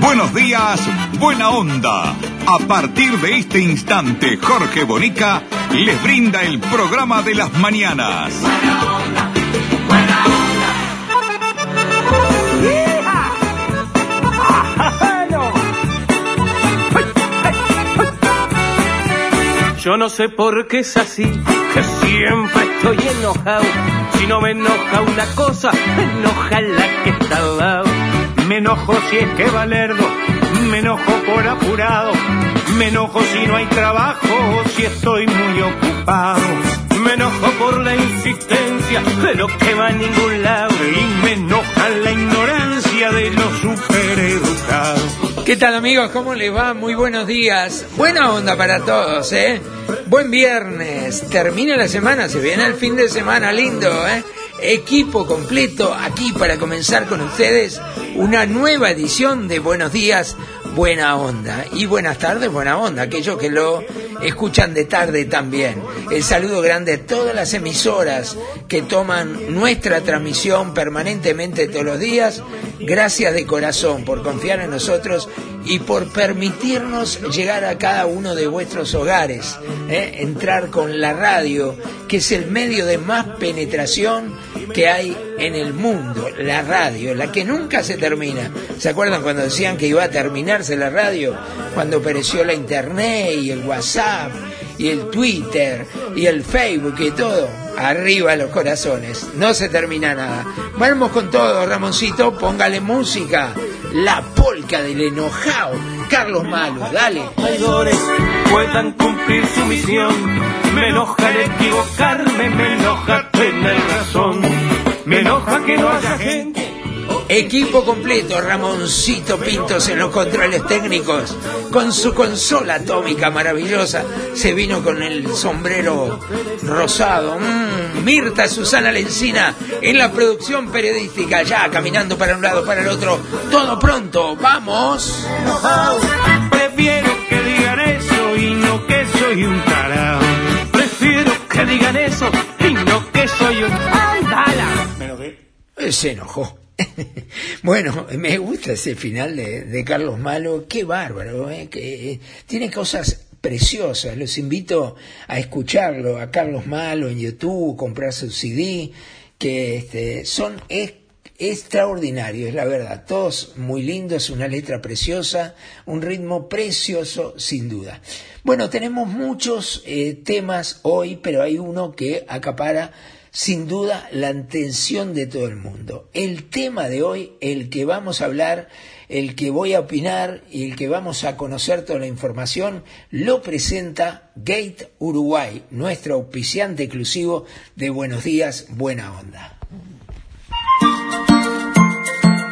Buenos días, Buena Onda. A partir de este instante, Jorge Bonica les brinda el programa de las mañanas. Yo no sé por qué es así, que siempre estoy enojado. Si no me enoja una cosa, me enoja la que está al lado. Me enojo si es que valerdo, me enojo por apurado. Me enojo si no hay trabajo, si estoy muy ocupado. Me enojo por la insistencia de lo que va a ningún lado. Y me enoja la ignorancia de los supereducados. ¿Qué tal amigos? ¿Cómo les va? Muy buenos días. Buena onda para todos, ¿eh? Buen viernes. Termina la semana, se viene el fin de semana lindo, ¿eh? Equipo completo aquí para comenzar con ustedes una nueva edición de Buenos días, Buena Onda. Y buenas tardes, Buena Onda, aquellos que lo escuchan de tarde también. El saludo grande a todas las emisoras que toman nuestra transmisión permanentemente todos los días. Gracias de corazón por confiar en nosotros y por permitirnos llegar a cada uno de vuestros hogares, ¿eh? entrar con la radio, que es el medio de más penetración que hay en el mundo, la radio, la que nunca se termina. ¿Se acuerdan cuando decían que iba a terminarse la radio? Cuando apareció la internet y el WhatsApp y el Twitter y el Facebook y todo. Arriba los corazones, no se termina nada. Vamos con todo, Ramoncito, póngale música. La polca del enojado. Carlos Malo, dale. traidores puedan cumplir su misión. Me enoja el equivocarme, me enoja tener razón. Me enoja que no haya gente. Equipo completo, Ramoncito Pintos en los controles técnicos, con su consola atómica maravillosa, se vino con el sombrero rosado. Mm, Mirta Susana Lencina en la producción periodística, ya caminando para un lado, para el otro, todo pronto, vamos. Prefiero que digan eso y no que soy un. Prefiero que digan eso y no que soy un Se enojó. bueno, me gusta ese final de, Carlos Malo, qué bárbaro, ¿eh? que eh, tiene cosas preciosas, los invito a escucharlo, a Carlos Malo en YouTube, comprar su CD, que este, son es- extraordinarios, la verdad, todos muy lindos, una letra preciosa, un ritmo precioso, sin duda. Bueno, tenemos muchos eh, temas hoy, pero hay uno que acapara sin duda la atención de todo el mundo. El tema de hoy, el que vamos a hablar, el que voy a opinar y el que vamos a conocer toda la información, lo presenta Gate Uruguay, nuestro auspiciante exclusivo de Buenos Días, Buena Onda.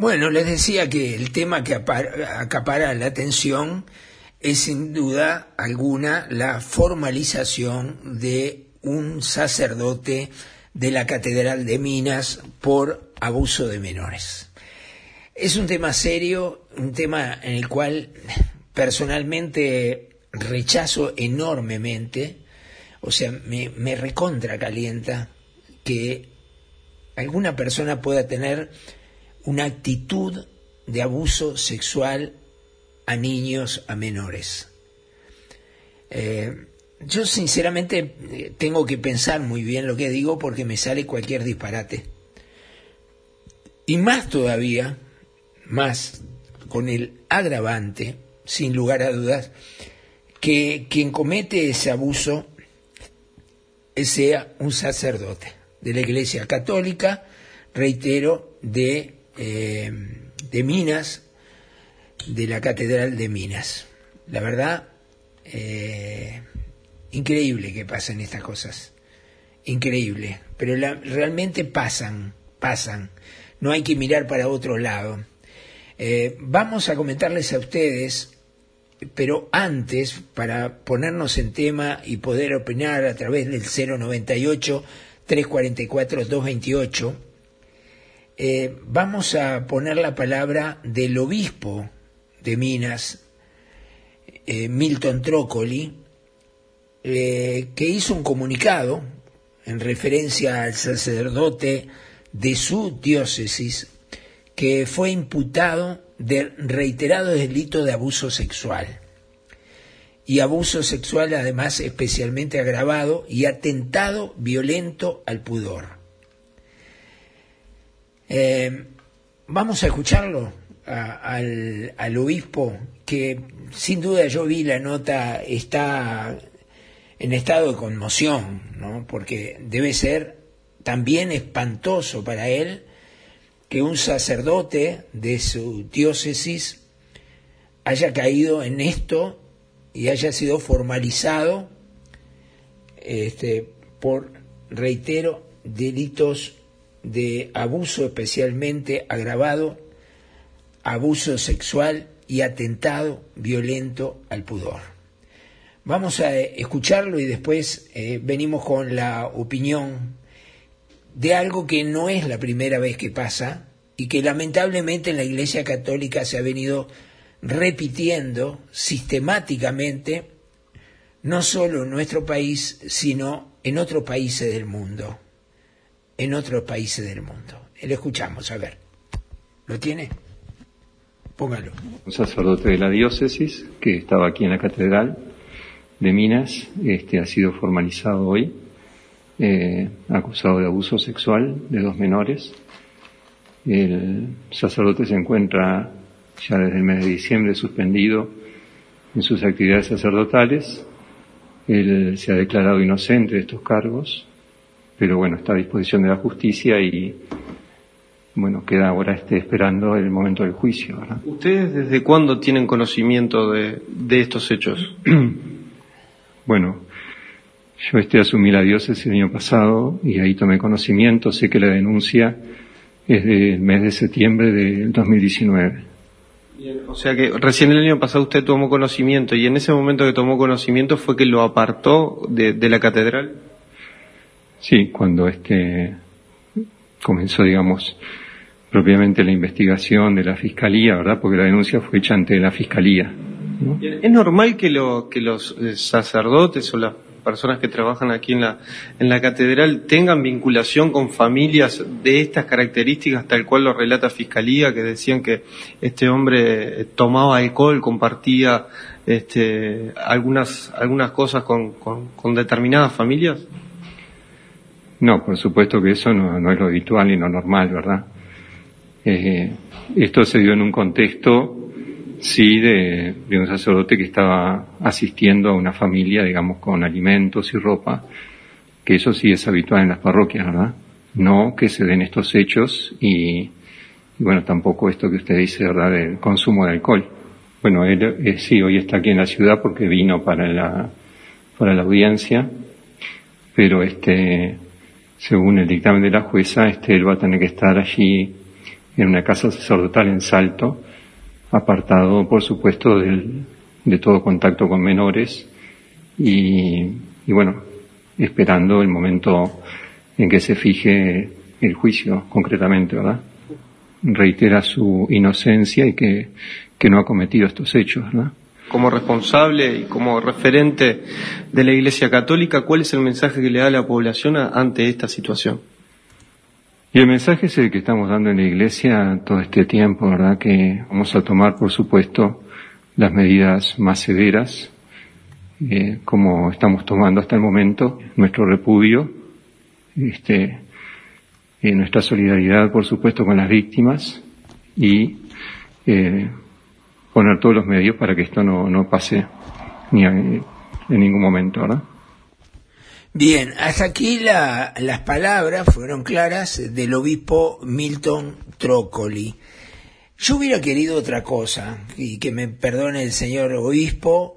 Bueno, les decía que el tema que apar- acapara la atención es sin duda alguna la formalización de un sacerdote de la Catedral de Minas por abuso de menores. Es un tema serio, un tema en el cual personalmente rechazo enormemente, o sea, me, me recontra calienta que alguna persona pueda tener una actitud de abuso sexual a niños, a menores. Eh, yo sinceramente eh, tengo que pensar muy bien lo que digo porque me sale cualquier disparate. Y más todavía, más con el agravante, sin lugar a dudas, que quien comete ese abuso sea un sacerdote. de la Iglesia Católica, reitero, de, eh, de Minas, de la Catedral de Minas. La verdad, eh, increíble que pasen estas cosas. Increíble. Pero realmente pasan, pasan. No hay que mirar para otro lado. Eh, vamos a comentarles a ustedes, pero antes, para ponernos en tema y poder opinar a través del 098-344-228, eh, vamos a poner la palabra del obispo de Minas, eh, Milton Trócoli, eh, que hizo un comunicado en referencia al sacerdote de su diócesis que fue imputado de reiterados delitos de abuso sexual. Y abuso sexual además especialmente agravado y atentado violento al pudor. Eh, vamos a escucharlo al, al obispo que sin duda yo vi la nota, está en estado de conmoción, ¿no? porque debe ser también espantoso para él que un sacerdote de su diócesis haya caído en esto y haya sido formalizado este, por, reitero, delitos de abuso especialmente agravado, abuso sexual y atentado violento al pudor. Vamos a eh, escucharlo y después eh, venimos con la opinión de algo que no es la primera vez que pasa y que lamentablemente en la Iglesia Católica se ha venido repitiendo sistemáticamente, no solo en nuestro país, sino en otros países del mundo. En otros países del mundo. Lo escuchamos, a ver. ¿Lo tiene? Póngalo. un sacerdote de la diócesis que estaba aquí en la catedral de Minas, este ha sido formalizado hoy, eh, acusado de abuso sexual de dos menores. El sacerdote se encuentra ya desde el mes de diciembre suspendido en sus actividades sacerdotales. Él se ha declarado inocente de estos cargos, pero bueno, está a disposición de la justicia y bueno, queda ahora este, esperando el momento del juicio, ¿verdad? ¿Ustedes desde cuándo tienen conocimiento de, de estos hechos? Bueno, yo este asumí la diócesis el año pasado y ahí tomé conocimiento, sé que la denuncia es del mes de septiembre del 2019. O sea que recién el año pasado usted tomó conocimiento y en ese momento que tomó conocimiento fue que lo apartó de, de la catedral. Sí, cuando este comenzó, digamos, propiamente la investigación de la fiscalía, ¿verdad? Porque la denuncia fue hecha ante la fiscalía. ¿Es normal que, lo, que los eh, sacerdotes o las personas que trabajan aquí en la, en la catedral tengan vinculación con familias de estas características, tal cual lo relata Fiscalía, que decían que este hombre eh, tomaba alcohol, compartía este, algunas, algunas cosas con, con determinadas familias? No, por supuesto que eso no, es lo habitual y lo normal, ¿verdad? Eh, esto se dio en un contexto, sí, de, de un sacerdote que estaba asistiendo a una familia, digamos, con alimentos y ropa, que eso sí es habitual en las parroquias, ¿verdad? No que se den estos hechos y, y bueno, tampoco esto que usted dice, ¿verdad?, del consumo de alcohol. Bueno, él eh, sí, hoy está aquí en la ciudad porque vino para la, para la audiencia, pero este, según el dictamen de la jueza, él va a tener que estar allí en una casa sacerdotal en Salto, apartado, por supuesto, del, de todo contacto con menores y, y bueno, esperando el momento en que se fije el juicio concretamente, ¿verdad? Reitera su inocencia y que, que no ha cometido estos hechos, ¿verdad? Como responsable y como referente de la Iglesia Católica, ¿cuál es el mensaje que le da a la población ante esta situación? Y el mensaje es el que estamos dando en la iglesia todo este tiempo, ¿verdad? Que vamos a tomar, por supuesto, las medidas más severas, eh, como estamos tomando hasta el momento, nuestro repudio, este, nuestra solidaridad, por supuesto, con las víctimas y eh, poner todos los medios para que esto no, no pase ni a- en ningún momento, ¿verdad? Bien, hasta aquí la- las palabras fueron claras del obispo Milton Trócoli. Yo hubiera querido otra cosa, y que me perdone el señor obispo,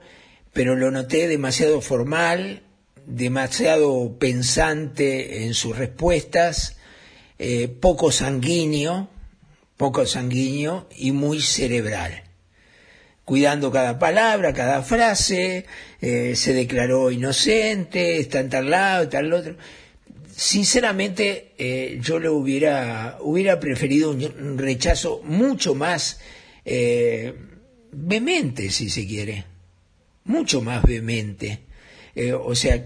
pero lo noté demasiado formal, demasiado pensante en sus respuestas, eh, poco sanguíneo, poco sanguíneo y muy cerebral cuidando cada palabra, cada frase, eh, se declaró inocente, está en tal lado, tal otro. Sinceramente, eh, yo le hubiera, hubiera preferido un, rechazo mucho más eh, vehemente, si se quiere, mucho más vehemente. Eh, o sea,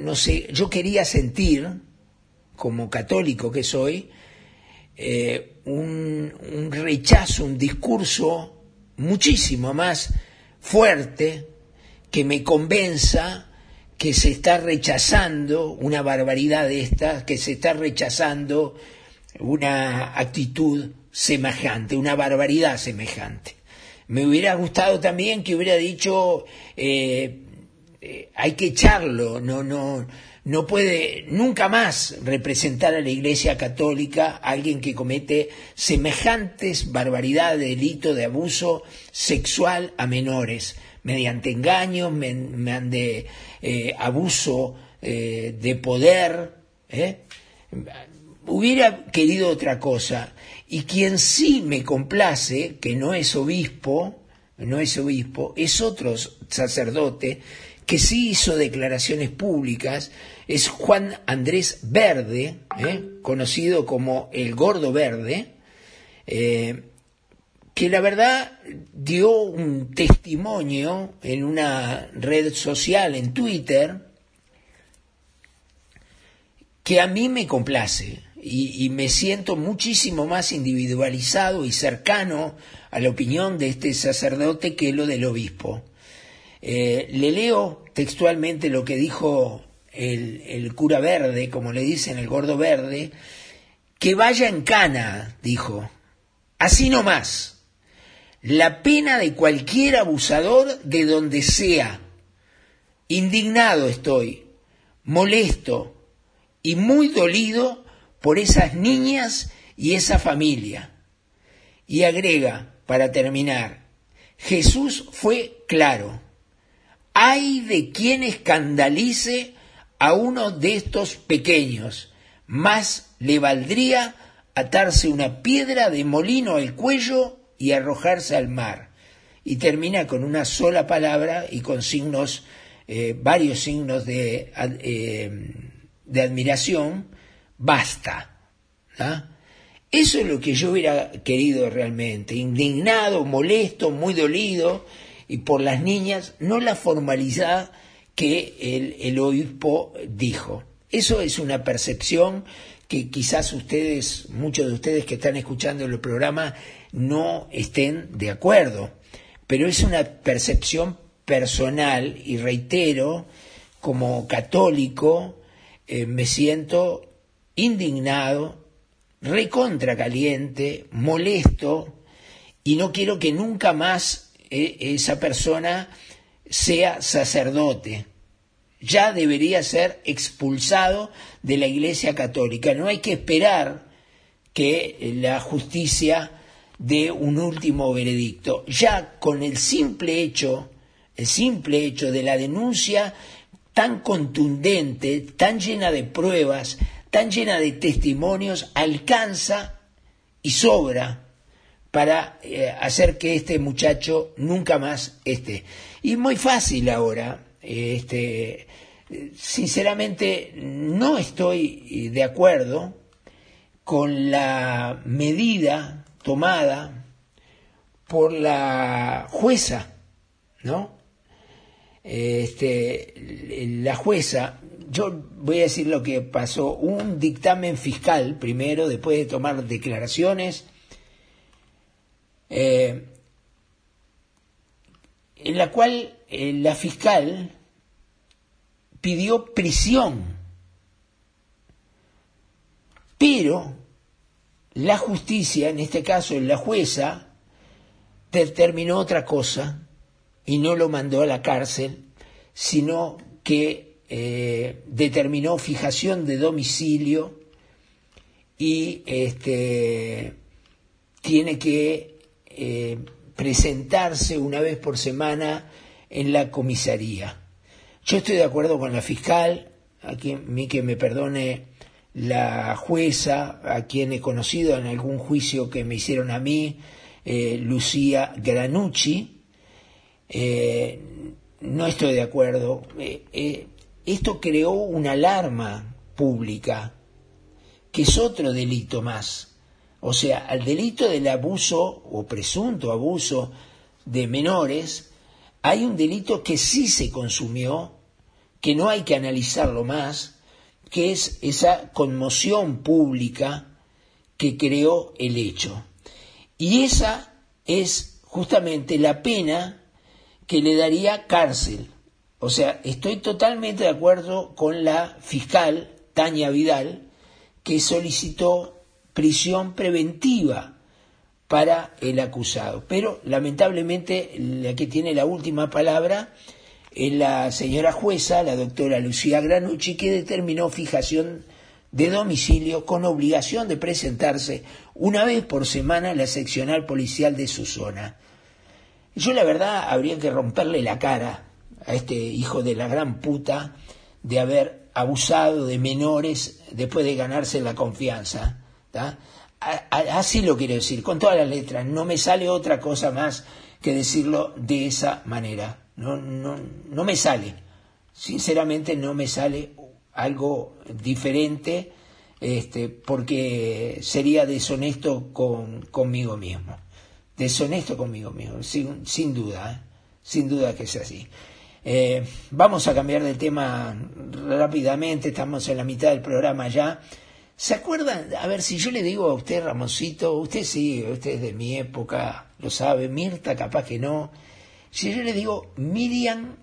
no sé, yo quería sentir, como católico que soy, eh, un, un rechazo, un discurso muchísimo más fuerte que me convenza que se está rechazando una barbaridad de esta, que se está rechazando una actitud semejante, una barbaridad semejante. Me hubiera gustado también que hubiera dicho eh, eh, hay que echarlo, no, no, no puede nunca más representar a la Iglesia Católica alguien que comete semejantes barbaridades de delito de abuso sexual a menores, mediante engaños, mediante eh, abuso eh, de poder. ¿eh? Hubiera querido otra cosa. Y quien sí me complace, que no es obispo, no es obispo, es otro sacerdote que sí hizo declaraciones públicas, es Juan Andrés Verde, ¿eh? conocido como el Gordo Verde, eh, que la verdad dio un testimonio en una red social, en Twitter, que a mí me complace y, y me siento muchísimo más individualizado y cercano a la opinión de este sacerdote que lo del obispo. Eh, le leo textualmente lo que dijo el, el cura verde, como le dicen el gordo verde, que vaya en cana, dijo, así no más, la pena de cualquier abusador de donde sea. Indignado estoy, molesto y muy dolido por esas niñas y esa familia. Y agrega, para terminar, Jesús fue claro. Hay de quien escandalice a uno de estos pequeños, más le valdría atarse una piedra de molino al cuello y arrojarse al mar. Y termina con una sola palabra y con signos, eh, varios signos de, eh, admiración, basta. ¿ah? Eso es lo que yo hubiera querido realmente, indignado, molesto, muy dolido, y por las niñas, no la formalidad que el, obispo dijo. Eso es una percepción que quizás ustedes, muchos de ustedes que están escuchando el programa, no estén de acuerdo, pero es una percepción personal y reitero, como católico, eh, me siento indignado, recontra caliente, molesto, y no quiero que nunca más esa persona sea sacerdote. Ya debería ser expulsado de la Iglesia Católica. No hay que esperar que la justicia dé un último veredicto. Ya con el simple hecho, el simple hecho de la denuncia tan contundente, tan llena de pruebas, tan llena de testimonios, alcanza y sobra para eh, hacer que este muchacho nunca más esté. Y muy fácil ahora, eh, este, sinceramente no estoy eh, de acuerdo con la medida tomada por la jueza, ¿no? Este, la jueza, yo voy a decir lo que pasó, un dictamen fiscal primero, después de tomar declaraciones, eh, en la cual eh, la fiscal pidió prisión, pero la justicia, en este caso la jueza, determinó otra cosa y no lo mandó a la cárcel, sino que eh, determinó fijación de domicilio y este, tiene que eh, presentarse una vez por semana en la comisaría. Yo estoy de acuerdo con la fiscal, a quien mí que me perdone la jueza, a quien he conocido en algún juicio que me hicieron a mí, eh, Lucía Granucci. Eh, no estoy de acuerdo. Esto creó una alarma pública, que es otro delito más. O sea, al delito del abuso o presunto abuso de menores, hay un delito que sí se consumió, que no hay que analizarlo más, que es esa conmoción pública que creó el hecho. Y esa es justamente la pena que le daría cárcel. O sea, estoy totalmente de acuerdo con la fiscal Tania Vidal, que solicitó prisión preventiva para el acusado. Pero lamentablemente la que tiene la última palabra es la señora jueza, la doctora Lucía Granucci, que determinó fijación de domicilio con obligación de presentarse una vez por semana en la seccional policial de su zona. Yo la verdad habría que romperle la cara a este hijo de la gran puta de haber abusado de menores después de ganarse la confianza. Así lo quiero decir, con todas las letras. No me sale otra cosa más que decirlo de esa manera. No, no, no me sale. Sinceramente no me sale algo diferente este, porque sería deshonesto con, conmigo mismo. Deshonesto conmigo mismo, sin, duda, ¿eh? sin duda que es así. Eh, vamos a cambiar de tema rápidamente, estamos en la mitad del programa ya. ¿Se acuerdan? A ver, si yo le digo a usted, Ramosito, usted sí, usted es de mi época, lo sabe, Mirta capaz que no. Si yo le digo Miriam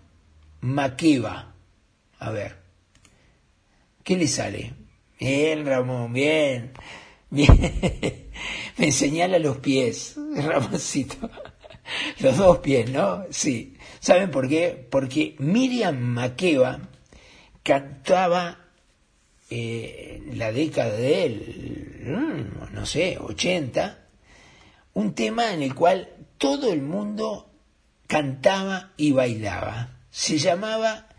Maqueva, a ver, ¿qué le sale? Bien, Ramón, bien, bien. Me señala los pies, Ramoncito. Los dos pies, ¿no? Sí. ¿Saben por qué? Porque Miriam Makeba cantaba eh, la década del, mm, no sé, 80, un tema en el cual todo el mundo cantaba y bailaba. Se llamaba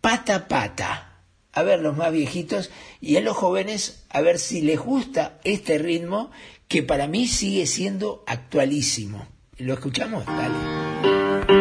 Pata Pata. A ver los más viejitos y a los jóvenes a ver si les gusta este ritmo que para mí sigue siendo actualísimo. ¿Lo escuchamos? Dale.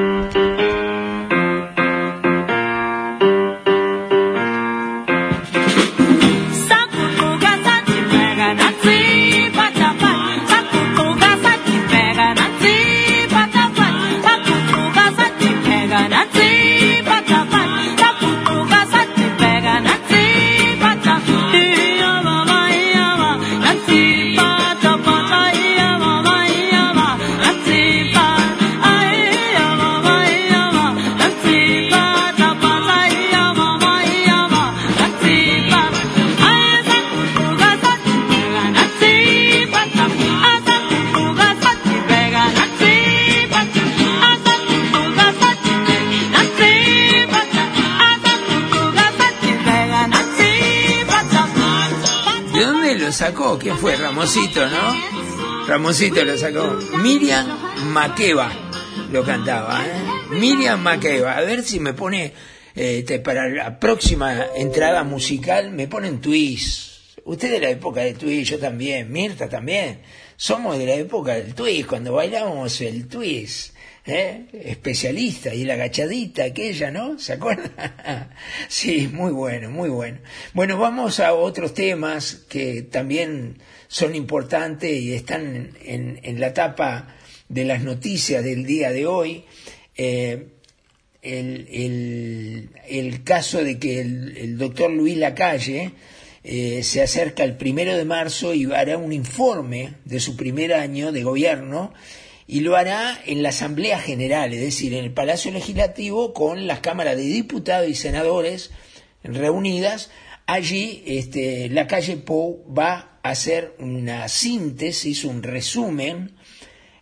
Sacó? ¿Quién fue? Ramosito, ¿no? Ramosito lo sacó. Miriam Makeba lo cantaba, ¿eh? Miriam Makeba. A ver si me pone, eh, para la próxima entrada musical, me ponen twist. Usted de la época de twist, yo también, Mirta también. Somos de la época del twist, cuando bailamos el twist. ¿Eh? especialista y la agachadita aquella, ¿no? ¿Se acuerdan? sí, muy bueno, muy bueno. Bueno, vamos a otros temas que también son importantes y están en, en la tapa de las noticias del día de hoy. Eh, el, el, el, caso de que el, doctor Luis Lacalle eh, se acerca el primero de marzo y hará un informe de su primer año de gobierno y lo hará en la Asamblea General, es decir, en el Palacio Legislativo con las cámaras de diputados y senadores reunidas. Allí este, la calle Pou va a hacer una síntesis, un resumen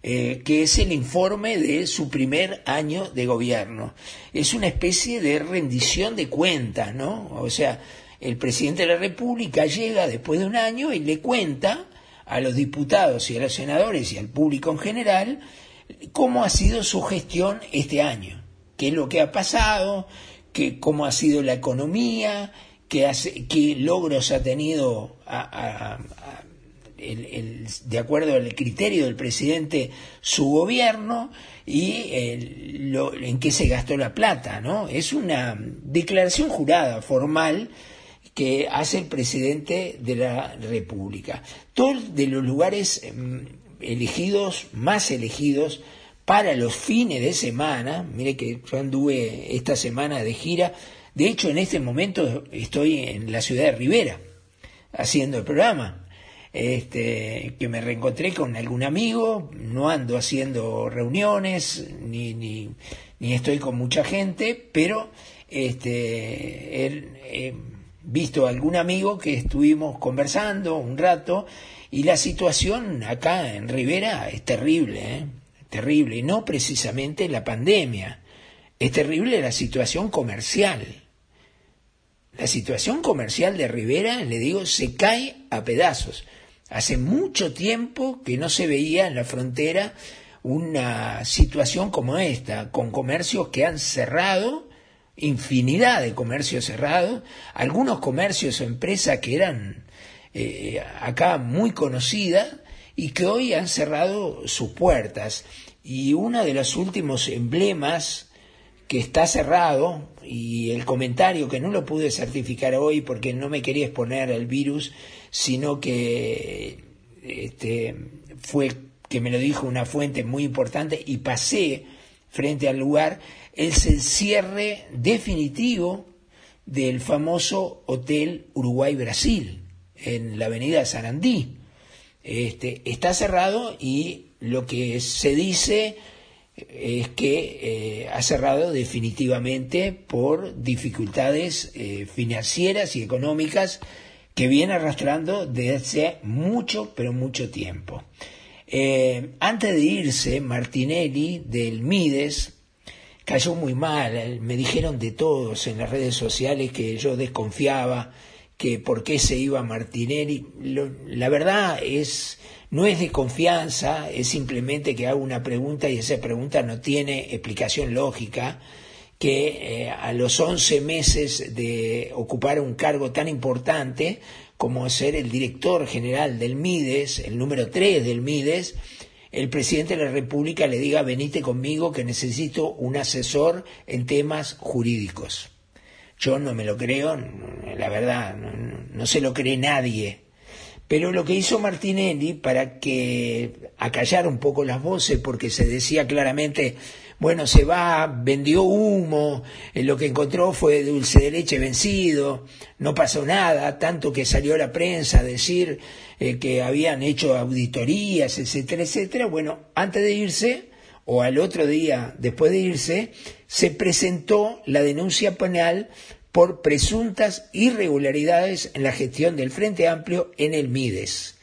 eh, que es el informe de su primer año de gobierno. Es una especie de rendición de cuentas, ¿no? O sea, el presidente de la República llega después de un año y le cuenta a los diputados y a los senadores y al público en general cómo ha sido su gestión este año, qué es lo que ha pasado, qué, cómo ha sido la economía, qué, qué logros ha tenido de acuerdo al criterio del presidente su gobierno y en qué se gastó la plata, ¿no? Es una declaración jurada formal que hace el presidente de la República. Todos de los lugares mm, elegidos, más elegidos, para los fines de semana, mire que yo anduve esta semana de gira, de hecho en este momento estoy en la ciudad de Rivera haciendo el programa, este, que me reencontré con algún amigo, no ando haciendo reuniones, ni, ni, ni estoy con mucha gente, pero este, él, eh, visto algún amigo que estuvimos conversando un rato y la situación acá en Rivera es terrible, ¿eh? terrible, y no precisamente la pandemia, es terrible la situación comercial. La situación comercial de Rivera, le digo, se cae a pedazos. Hace mucho tiempo que no se veía en la frontera una situación como esta, con comercios que han cerrado infinidad de comercios cerrados, algunos comercios o empresas que eran eh, acá muy conocidas y que hoy han cerrado sus puertas. Y uno de los últimos emblemas que está cerrado, y el comentario que no lo pude certificar hoy porque no me quería exponer al virus, sino que este, fue que me lo dijo una fuente muy importante y pasé frente al lugar, es el cierre definitivo del famoso Hotel Uruguay Brasil en la avenida Sarandí. Este, está cerrado y lo que se dice es que eh, ha cerrado definitivamente por dificultades eh, financieras y económicas que viene arrastrando desde mucho, pero mucho tiempo. Eh, antes de irse, Martinelli del Mides cayó muy mal, me dijeron de todos en las redes sociales que yo desconfiaba, que por qué se iba Martinelli. la verdad es, no es de confianza, es simplemente que hago una pregunta y esa pregunta no tiene explicación lógica, que eh, a los 11 meses de ocupar un cargo tan importante como ser el director general del MIDES, el número 3 del MIDES, el presidente de la República le diga, venite conmigo que necesito un asesor en temas jurídicos. Yo no me lo creo, la verdad, no, se lo cree nadie. Pero lo que hizo Martinelli para que acallar un poco las voces, porque se decía claramente, bueno, se va, vendió humo, eh, lo que encontró fue dulce de leche vencido, no pasó nada, tanto que salió la prensa a decir eh, que habían hecho auditorías, etcétera, etcétera. Bueno, antes de irse, o al otro día después de irse, se presentó la denuncia penal por presuntas irregularidades en la gestión del Frente Amplio en el Mides.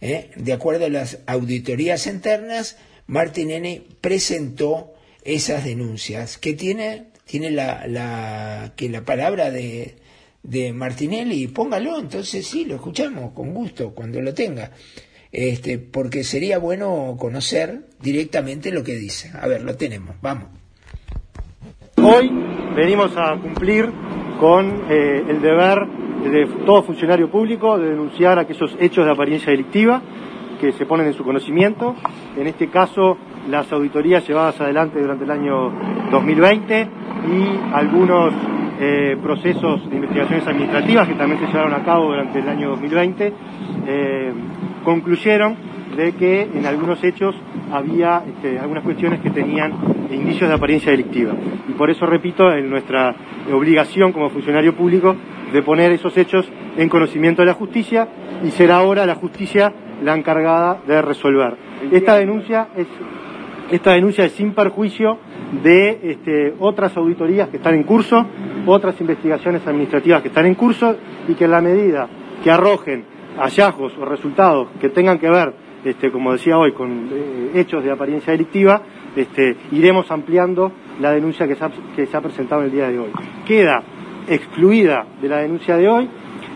¿eh? De acuerdo a las auditorías internas, Martinelli presentó esas denuncias que tiene, tiene la, la, que la palabra de, de Martinelli, póngalo, entonces sí, lo escuchamos con gusto cuando lo tenga. Este, porque sería bueno conocer directamente lo que dice. A ver, lo tenemos, vamos. Hoy venimos a cumplir con eh, el deber de todo funcionario público de denunciar aquellos hechos de apariencia delictiva que se ponen en su conocimiento. En este caso, las auditorías llevadas adelante durante el año 2020 y algunos eh, procesos de investigaciones administrativas que también se llevaron a cabo durante el año 2020, eh, concluyeron de que en algunos hechos había este, algunas cuestiones que tenían indicios de apariencia delictiva. Y por eso, repito, en nuestra obligación como funcionario público de poner esos hechos en conocimiento de la justicia y será ahora la justicia la encargada de resolver. Esta denuncia es, esta denuncia es sin perjuicio de este, otras auditorías que están en curso, otras investigaciones administrativas que están en curso y que en la medida que arrojen hallazgos o resultados que tengan que ver este, como decía hoy, con eh, hechos de apariencia delictiva, este, iremos ampliando la denuncia que se, ha, que se ha presentado en el día de hoy. Queda excluida de la denuncia de hoy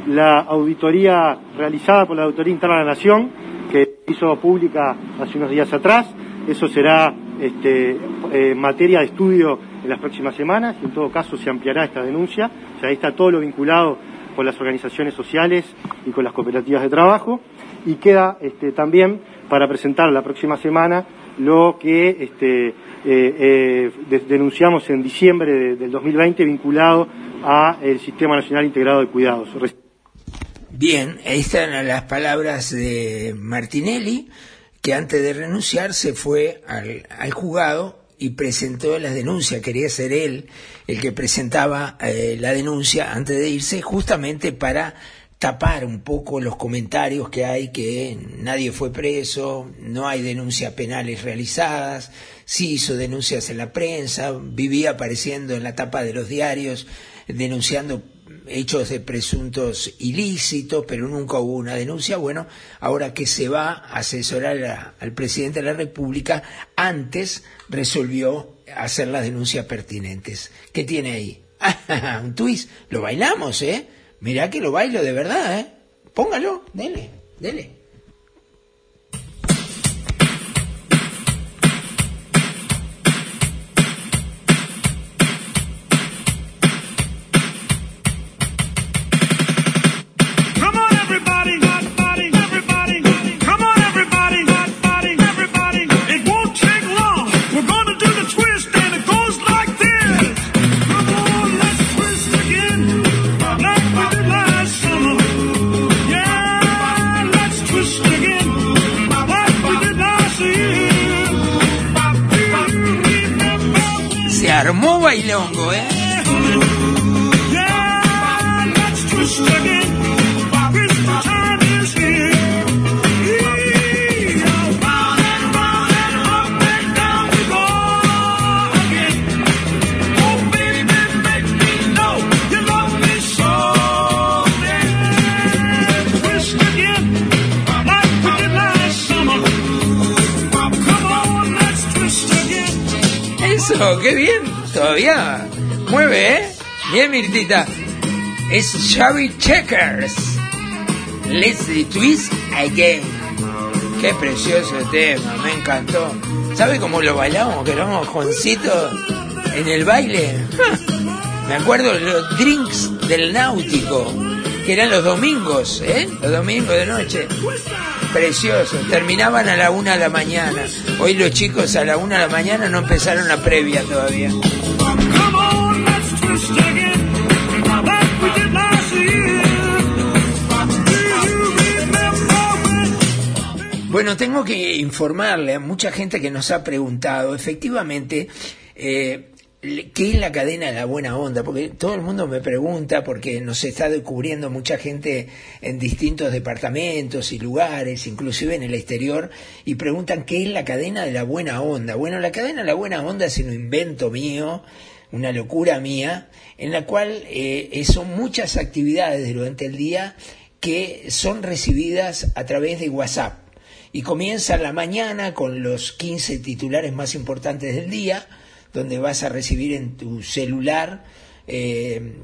la auditoría realizada por la Auditoría Interna de la Nación, que hizo pública hace unos días atrás. Eso será este, eh, materia de estudio en las próximas semanas y en todo caso se ampliará esta denuncia. O sea, ahí está todo lo vinculado con las organizaciones sociales y con las cooperativas de trabajo. Y queda este, también para presentar la próxima semana lo que este, eh, eh, de- denunciamos en diciembre de- del 2020 vinculado al Sistema Nacional Integrado de Cuidados. Bien, ahí están las palabras de Martinelli, que antes de renunciar se fue al, al juzgado y presentó las denuncias. Quería ser él el que presentaba eh, la denuncia antes de irse, justamente para tapar un poco los comentarios que hay que nadie fue preso, no hay denuncias penales realizadas, sí hizo denuncias en la prensa, vivía apareciendo en la tapa de los diarios denunciando hechos de presuntos ilícitos, pero nunca hubo una denuncia. Bueno, ahora que se va a asesorar al presidente de la República, antes resolvió hacer las denuncias pertinentes. ¿Qué tiene ahí? un twist. Lo bailamos, ¿eh? Mirá que lo bailo de verdad, ¿eh? Póngalo, dele, dele. Eso, qué bien. Todavía mueve, ¿eh? Bien, Mirtita. Es Xavi Checkers. Let's twist again. Qué precioso tema, me encantó. ¿Sabe cómo lo bailamos? Que éramos Juancito en el baile. Ja, Me acuerdo los drinks del náutico, que eran los domingos, ¿eh? Los domingos de noche. Precioso. Terminaban a la una de la mañana. Hoy los chicos a la una de la mañana no empezaron la previa todavía. Bueno, tengo que informarle a mucha gente que nos ha preguntado, efectivamente, eh, ¿qué es la cadena de la buena onda? Porque todo el mundo me pregunta, porque nos está descubriendo mucha gente en distintos departamentos y lugares, inclusive en el exterior, y preguntan qué es la cadena de la buena onda. Bueno, la cadena de la buena onda es un invento mío, una locura mía, en la cual eh, son muchas actividades durante el día que son recibidas a través de WhatsApp. Y comienza la mañana con los 15 titulares más importantes del día, donde vas a recibir en tu celular eh,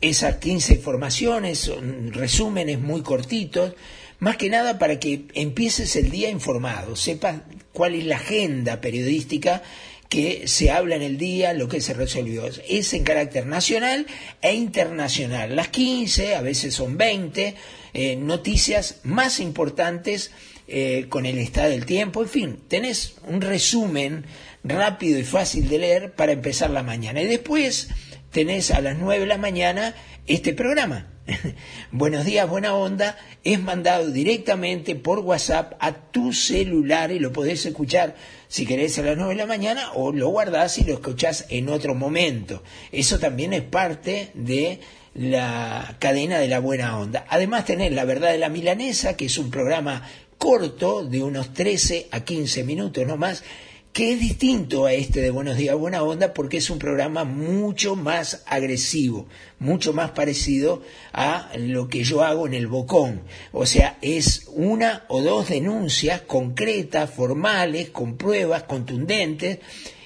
esas 15 informaciones, resúmenes muy cortitos, más que nada para que empieces el día informado, sepas cuál es la agenda periodística que se habla en el día, lo que se resolvió. Es en carácter nacional e internacional. Las 15, a veces son 20, eh, noticias más importantes eh, con el estado del tiempo. En fin, tenés un resumen rápido y fácil de leer para empezar la mañana. Y después tenés a las 9 de la mañana este programa. Buenos días, buena onda, es mandado directamente por WhatsApp a tu celular y lo podés escuchar si querés a las 9 de la mañana o lo guardás y lo escuchás en otro momento. Eso también es parte de la cadena de la buena onda. Además tenés La Verdad de la Milanesa, que es un programa corto de unos 13 a 15 minutos no más, que es distinto a este de Buenos Días Buena Onda porque es un programa mucho más agresivo, mucho más parecido a lo que yo hago en el Bocón. O sea, es una o dos denuncias concretas, formales, con pruebas contundentes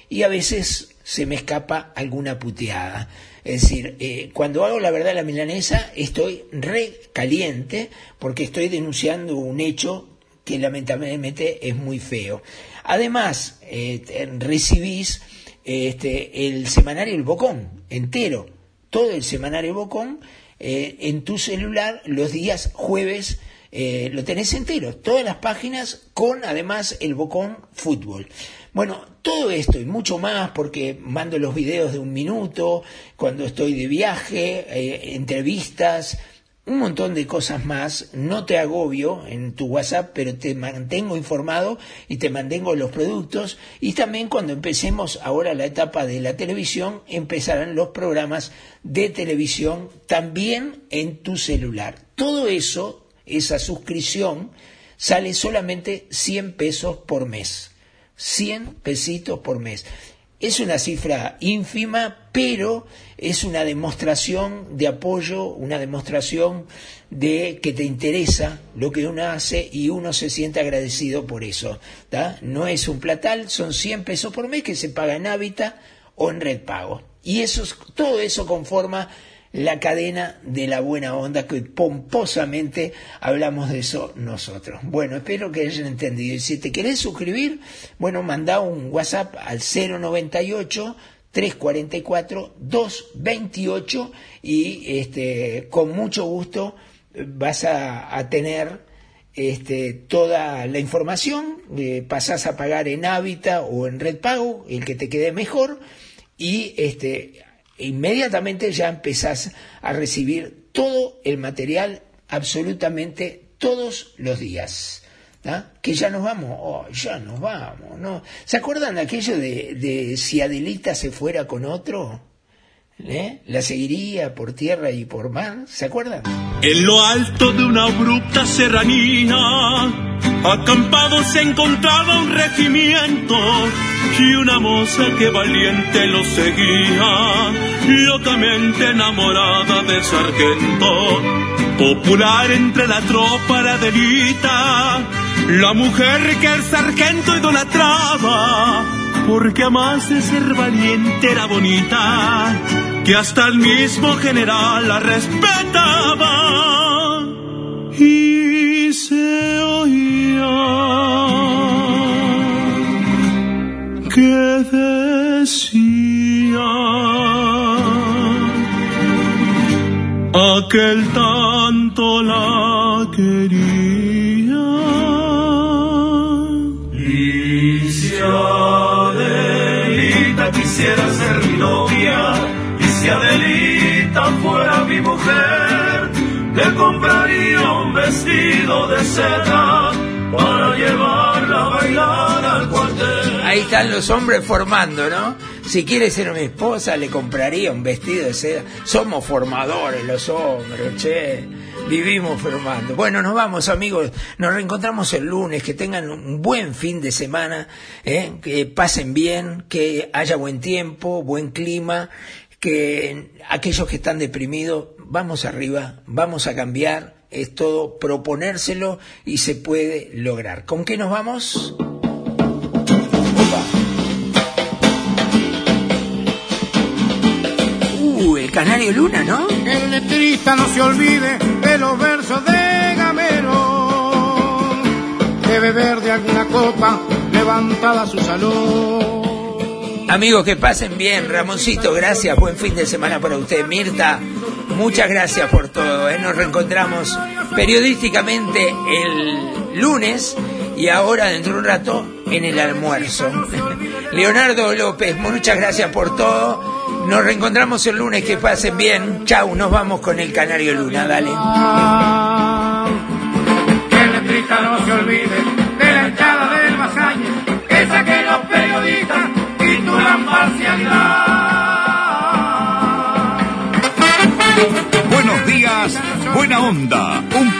y a veces se me escapa alguna puteada. Es decir, eh, cuando hago la verdad la milanesa estoy re caliente porque estoy denunciando un hecho que lamentablemente es muy feo. Además, eh, recibís este, el semanario El Bocón entero, todo el semanario Bocón eh, en tu celular los días jueves. eh, lo tenés entero, todas las páginas con además el Bocón Fútbol. Bueno, todo esto y mucho más porque mando los videos de un minuto, cuando estoy de viaje, eh, entrevistas, un montón de cosas más. No te agobio en tu WhatsApp, pero te mantengo informado y te mantengo los productos. Y también cuando empecemos ahora la etapa de la televisión, empezarán los programas de televisión también en tu celular. Todo eso, esa suscripción, sale solamente 100 pesos por mes. 100 pesitos por mes. Es una cifra ínfima, pero es una demostración de apoyo, una demostración de que te interesa lo que uno hace y uno se siente agradecido por eso. ¿tá? No es un platal, son 100 pesos por mes que se paga en Hábitat o en Red Pago. Y eso, es- todo eso conforma la cadena de la buena onda que pomposamente hablamos de eso nosotros. Bueno, espero que hayan entendido. Y si te querés suscribir, bueno, manda un WhatsApp al 098 344 228 y este con mucho gusto vas a, a tener este, toda la información, eh, pasás a pagar en Hábitat o en Red Pago, el que te quede mejor, y este, inmediatamente ya empezás a recibir todo el material absolutamente todos los días. Que ya nos vamos, oh, ya nos vamos, ¿no? ¿Se acuerdan aquello de, de si Adelita se fuera con otro? ¿Eh? ¿La seguiría por tierra y por mar? ¿Se acuerdan? En lo alto de una abrupta serranía, acampado se encontraba un regimiento y una moza que valiente lo seguía, locamente enamorada del sargento. Popular entre la tropa la delita, la mujer que el sargento idolatraba, porque además de ser valiente era bonita, que hasta el mismo general la respetaba. Y se oía que decía aquel tanto la quería. Quisiera ser mi novia, y si Adelita fuera mi mujer, le compraría un vestido de seda para llevarla a bailar al cuartel. Ahí están los hombres formando, ¿no? Si quiere ser mi esposa, le compraría un vestido de seda. Somos formadores los hombres, che. Vivimos formando. Bueno, nos vamos, amigos. Nos reencontramos el lunes. Que tengan un buen fin de semana. ¿eh? Que pasen bien. Que haya buen tiempo, buen clima. Que aquellos que están deprimidos, vamos arriba, vamos a cambiar. Es todo proponérselo y se puede lograr. ¿Con qué nos vamos? Uh, el Canario Luna, ¿no? El letrista no se olvide de los versos de Gamero. De beber de alguna copa levantada a su salón. Amigos, que pasen bien. Ramoncito, gracias. Buen fin de semana para usted. Mirta, muchas gracias por todo. ¿eh? Nos reencontramos periodísticamente el lunes y ahora dentro de un rato en el almuerzo. Leonardo López, muchas gracias por todo. Nos reencontramos el lunes. Que pasen bien. Chau, nos vamos con el Canario Luna. Dale. Que el letrista no se olvide de la hinchada del Vasalle. Esa que los periodistas titulan parcialidad. Buenos días, buena onda. Un